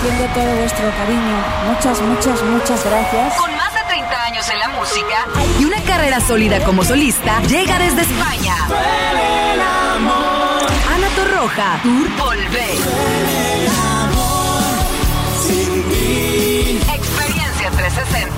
Sintiendo todo vuestro cariño. Muchas, muchas, muchas gracias. Con más de 30 años en la música y una carrera sólida como solista, llega desde España. Ana Torroja, Tour Volver.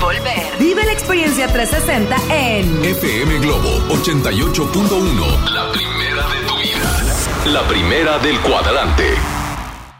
Volver. Vive la experiencia 360 en FM Globo 88.1. La primera de tu vida. La primera del cuadrante.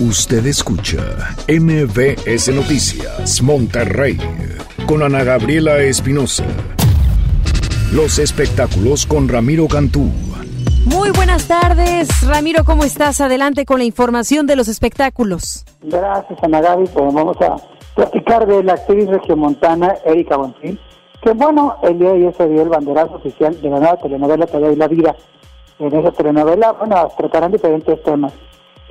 Usted escucha MBS Noticias Monterrey con Ana Gabriela Espinosa. Los espectáculos con Ramiro Cantú. Muy buenas tardes, Ramiro, ¿cómo estás? Adelante con la información de los espectáculos. Gracias, Ana Gaby. Pues vamos a platicar de la actriz regiomontana Erika Bonfil, que bueno, el día de ayer se dio el banderazo oficial de la nueva telenovela Te doy la vida. En esa telenovela, bueno, tratarán diferentes temas.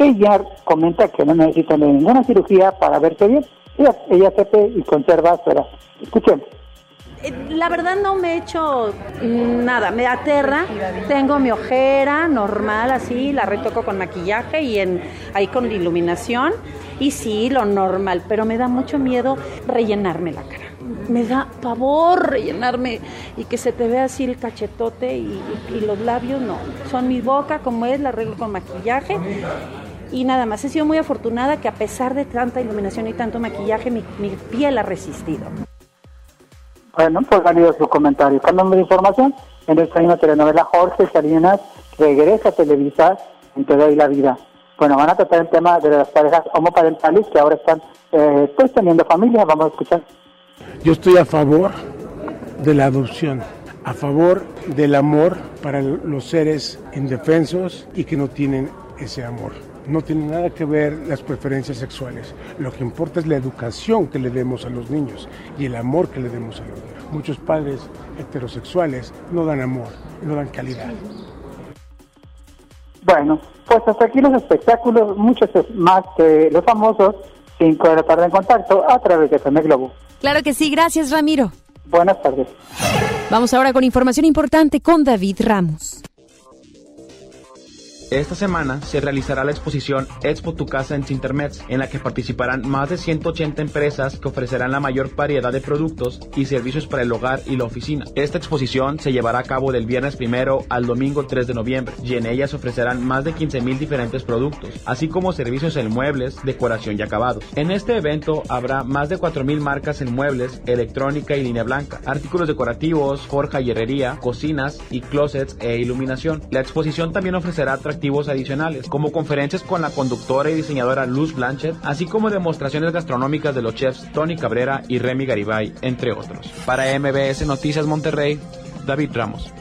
Ella comenta que no necesita ninguna cirugía para verse bien. Ella, ella y conserva edad. Escuchemos. Eh, la verdad no me he hecho nada, me aterra. Tengo mi ojera normal así, la retoco con maquillaje y en ahí con iluminación y sí, lo normal, pero me da mucho miedo rellenarme la cara. Me da pavor rellenarme y que se te vea así el cachetote y, los labios, no. Son mi boca como es, la arreglo con maquillaje y nada más. He sido muy afortunada que a pesar de tanta iluminación y tanto maquillaje, mi, mi piel ha resistido. Bueno, pues válido su comentario. Cambiamos de información. En esta misma telenovela, Jorge Salinas regresa a Televisa en Te doy la vida. Bueno, van a tratar el tema de las parejas homoparentales que ahora están eh, pues teniendo familia. Vamos a escuchar. Yo estoy a favor de la adopción, a favor del amor para los seres indefensos y que no tienen ese amor no tiene nada que ver las preferencias sexuales. Lo que importa es la educación que le demos a los niños y el amor que le demos a los niños. Muchos padres heterosexuales no dan amor, no dan calidad. Bueno, pues hasta aquí los espectáculos, muchos más que los famosos, 5 de la tarde en contacto a través de FM Globo. Claro que sí, gracias Ramiro. Buenas tardes. Vamos ahora con información importante con David Ramos. Esta semana se realizará la exposición Expo Tu Casa en Cintermets, en la que participarán más de 180 empresas que ofrecerán la mayor variedad de productos y servicios para el hogar y la oficina. Esta exposición se llevará a cabo del viernes primero al domingo 3 de noviembre y en ella se ofrecerán más de 15.000 diferentes productos, así como servicios en muebles, decoración y acabados. En este evento habrá más de 4.000 marcas en muebles, electrónica y línea blanca, artículos decorativos, forja y herrería, cocinas y closets e iluminación. La exposición también ofrecerá atractivos adicionales, como conferencias con la conductora y diseñadora Luz Blanchett, así como demostraciones gastronómicas de los chefs Tony Cabrera y Remy Garibay, entre otros. Para MBS Noticias Monterrey, David Ramos.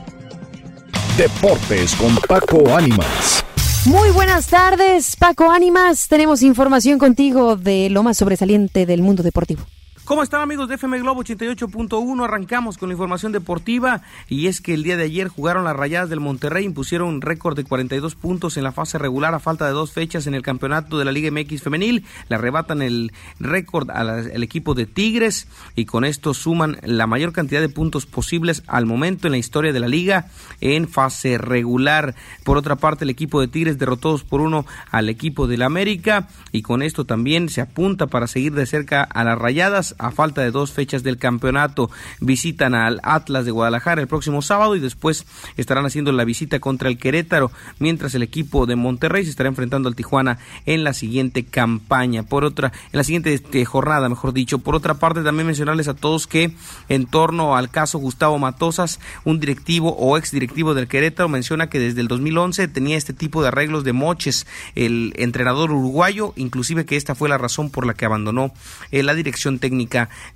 Deportes con Paco Ánimas. Muy buenas tardes, Paco Ánimas. Tenemos información contigo de lo más sobresaliente del mundo deportivo. ¿Cómo están amigos de FM Globo 88.1? Arrancamos con la información deportiva y es que el día de ayer jugaron las Rayadas del Monterrey, impusieron un récord de 42 puntos en la fase regular a falta de dos fechas en el campeonato de la Liga MX femenil, le arrebatan el récord al equipo de Tigres y con esto suman la mayor cantidad de puntos posibles al momento en la historia de la liga en fase regular. Por otra parte, el equipo de Tigres derrotó dos por uno al equipo del América y con esto también se apunta para seguir de cerca a las Rayadas a falta de dos fechas del campeonato. Visitan al Atlas de Guadalajara el próximo sábado y después estarán haciendo la visita contra el Querétaro, mientras el equipo de Monterrey se estará enfrentando al Tijuana en la siguiente campaña. Por otra, en la siguiente este, jornada, mejor dicho. Por otra parte, también mencionarles a todos que en torno al caso Gustavo Matosas, un directivo o ex directivo del Querétaro menciona que desde el 2011 tenía este tipo de arreglos de moches el entrenador uruguayo, inclusive que esta fue la razón por la que abandonó eh, la dirección técnica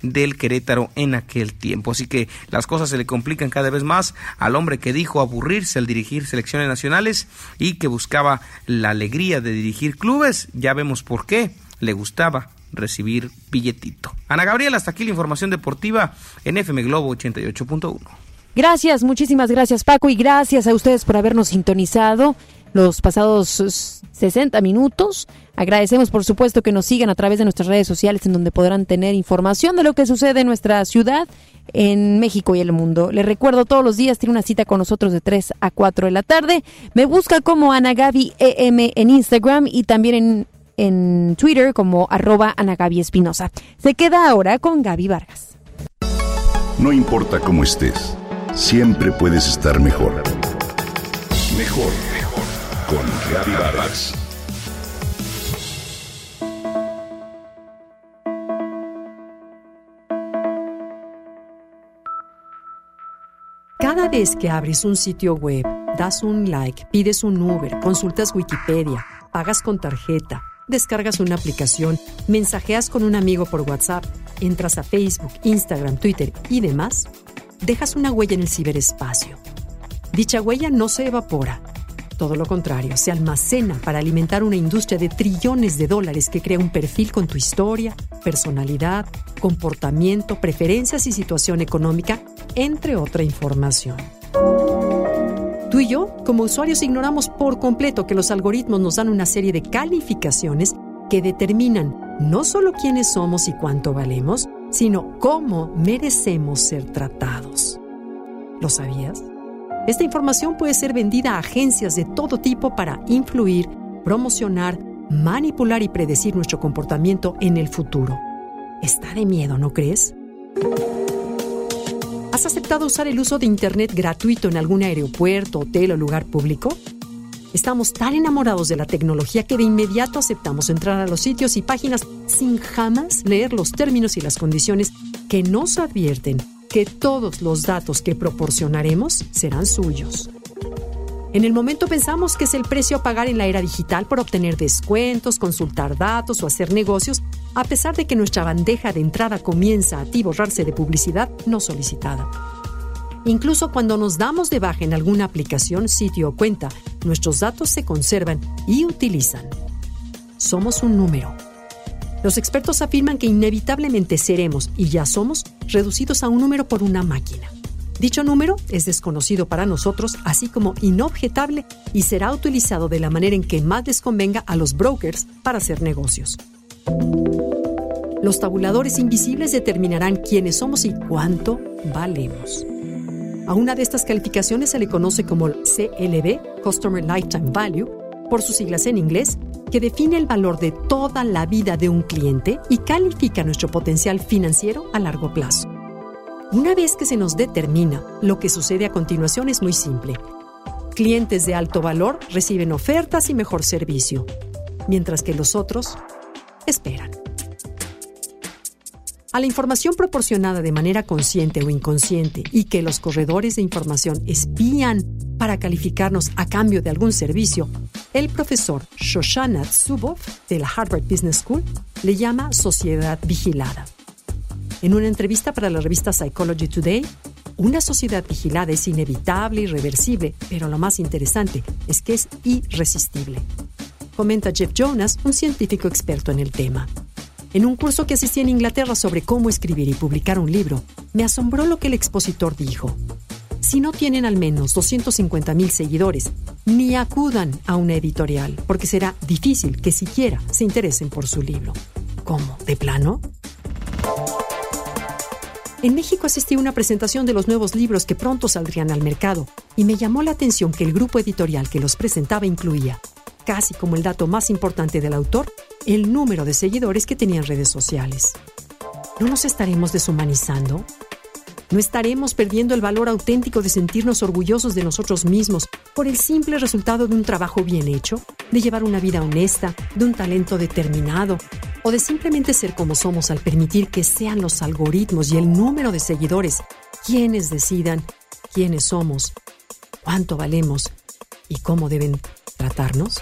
del Querétaro en aquel tiempo. Así que las cosas se le complican cada vez más al hombre que dijo aburrirse al dirigir selecciones nacionales y que buscaba la alegría de dirigir clubes. Ya vemos por qué le gustaba recibir billetito. Ana Gabriela, hasta aquí la información deportiva en FM Globo 88.1. Gracias, muchísimas gracias Paco y gracias a ustedes por habernos sintonizado los pasados 60 minutos. Agradecemos, por supuesto, que nos sigan a través de nuestras redes sociales en donde podrán tener información de lo que sucede en nuestra ciudad, en México y el mundo. Les recuerdo, todos los días tiene una cita con nosotros de 3 a 4 de la tarde. Me busca como Ana Gaby EM en Instagram y también en, en Twitter como arroba. Se queda ahora con Gaby Vargas. No importa cómo estés, siempre puedes estar mejor. Mejor con Gaby Vargas. Cada vez que abres un sitio web, das un like, pides un Uber, consultas Wikipedia, pagas con tarjeta, descargas una aplicación, mensajeas con un amigo por WhatsApp, entras a Facebook, Instagram, Twitter y demás, dejas una huella en el ciberespacio. Dicha huella no se evapora. Todo lo contrario, se almacena para alimentar una industria de trillones de dólares que crea un perfil con tu historia, personalidad, comportamiento, preferencias y situación económica, entre otra información. Tú y yo, como usuarios, ignoramos por completo que los algoritmos nos dan una serie de calificaciones que determinan no solo quiénes somos y cuánto valemos, sino cómo merecemos ser tratados. ¿Lo sabías? Esta información puede ser vendida a agencias de todo tipo para influir, promocionar, manipular y predecir nuestro comportamiento en el futuro. Está de miedo, ¿no crees? ¿Has aceptado usar el uso de Internet gratuito en algún aeropuerto, hotel o lugar público? Estamos tan enamorados de la tecnología que de inmediato aceptamos entrar a los sitios y páginas sin jamás leer los términos y las condiciones que nos advierten que todos los datos que proporcionaremos serán suyos. En el momento pensamos que es el precio a pagar en la era digital por obtener descuentos, consultar datos o hacer negocios, a pesar de que nuestra bandeja de entrada comienza a borrarse de publicidad no solicitada. Incluso cuando nos damos de baja en alguna aplicación, sitio o cuenta, nuestros datos se conservan y utilizan. Somos un número. Los expertos afirman que inevitablemente seremos, y ya somos, reducidos a un número por una máquina. Dicho número es desconocido para nosotros, así como inobjetable, y será utilizado de la manera en que más les convenga a los brokers para hacer negocios. Los tabuladores invisibles determinarán quiénes somos y cuánto valemos. A una de estas calificaciones se le conoce como CLV, Customer Lifetime Value, por sus siglas en inglés, que define el valor de toda la vida de un cliente y califica nuestro potencial financiero a largo plazo. Una vez que se nos determina, lo que sucede a continuación es muy simple. Clientes de alto valor reciben ofertas y mejor servicio, mientras que los otros esperan. A la información proporcionada de manera consciente o inconsciente y que los corredores de información espían para calificarnos a cambio de algún servicio, el profesor Shoshana Zuboff de la Harvard Business School le llama sociedad vigilada. En una entrevista para la revista Psychology Today, una sociedad vigilada es inevitable y reversible, pero lo más interesante es que es irresistible. Comenta Jeff Jonas, un científico experto en el tema. En un curso que asistí en Inglaterra sobre cómo escribir y publicar un libro, me asombró lo que el expositor dijo. Si no tienen al menos 250 mil seguidores, ni acudan a una editorial, porque será difícil que siquiera se interesen por su libro. ¿Cómo? ¿De plano? En México asistí a una presentación de los nuevos libros que pronto saldrían al mercado y me llamó la atención que el grupo editorial que los presentaba incluía, casi como el dato más importante del autor, el número de seguidores que tenían redes sociales. ¿No nos estaremos deshumanizando? ¿No estaremos perdiendo el valor auténtico de sentirnos orgullosos de nosotros mismos por el simple resultado de un trabajo bien hecho, de llevar una vida honesta, de un talento determinado, o de simplemente ser como somos al permitir que sean los algoritmos y el número de seguidores quienes decidan quiénes somos, cuánto valemos y cómo deben tratarnos?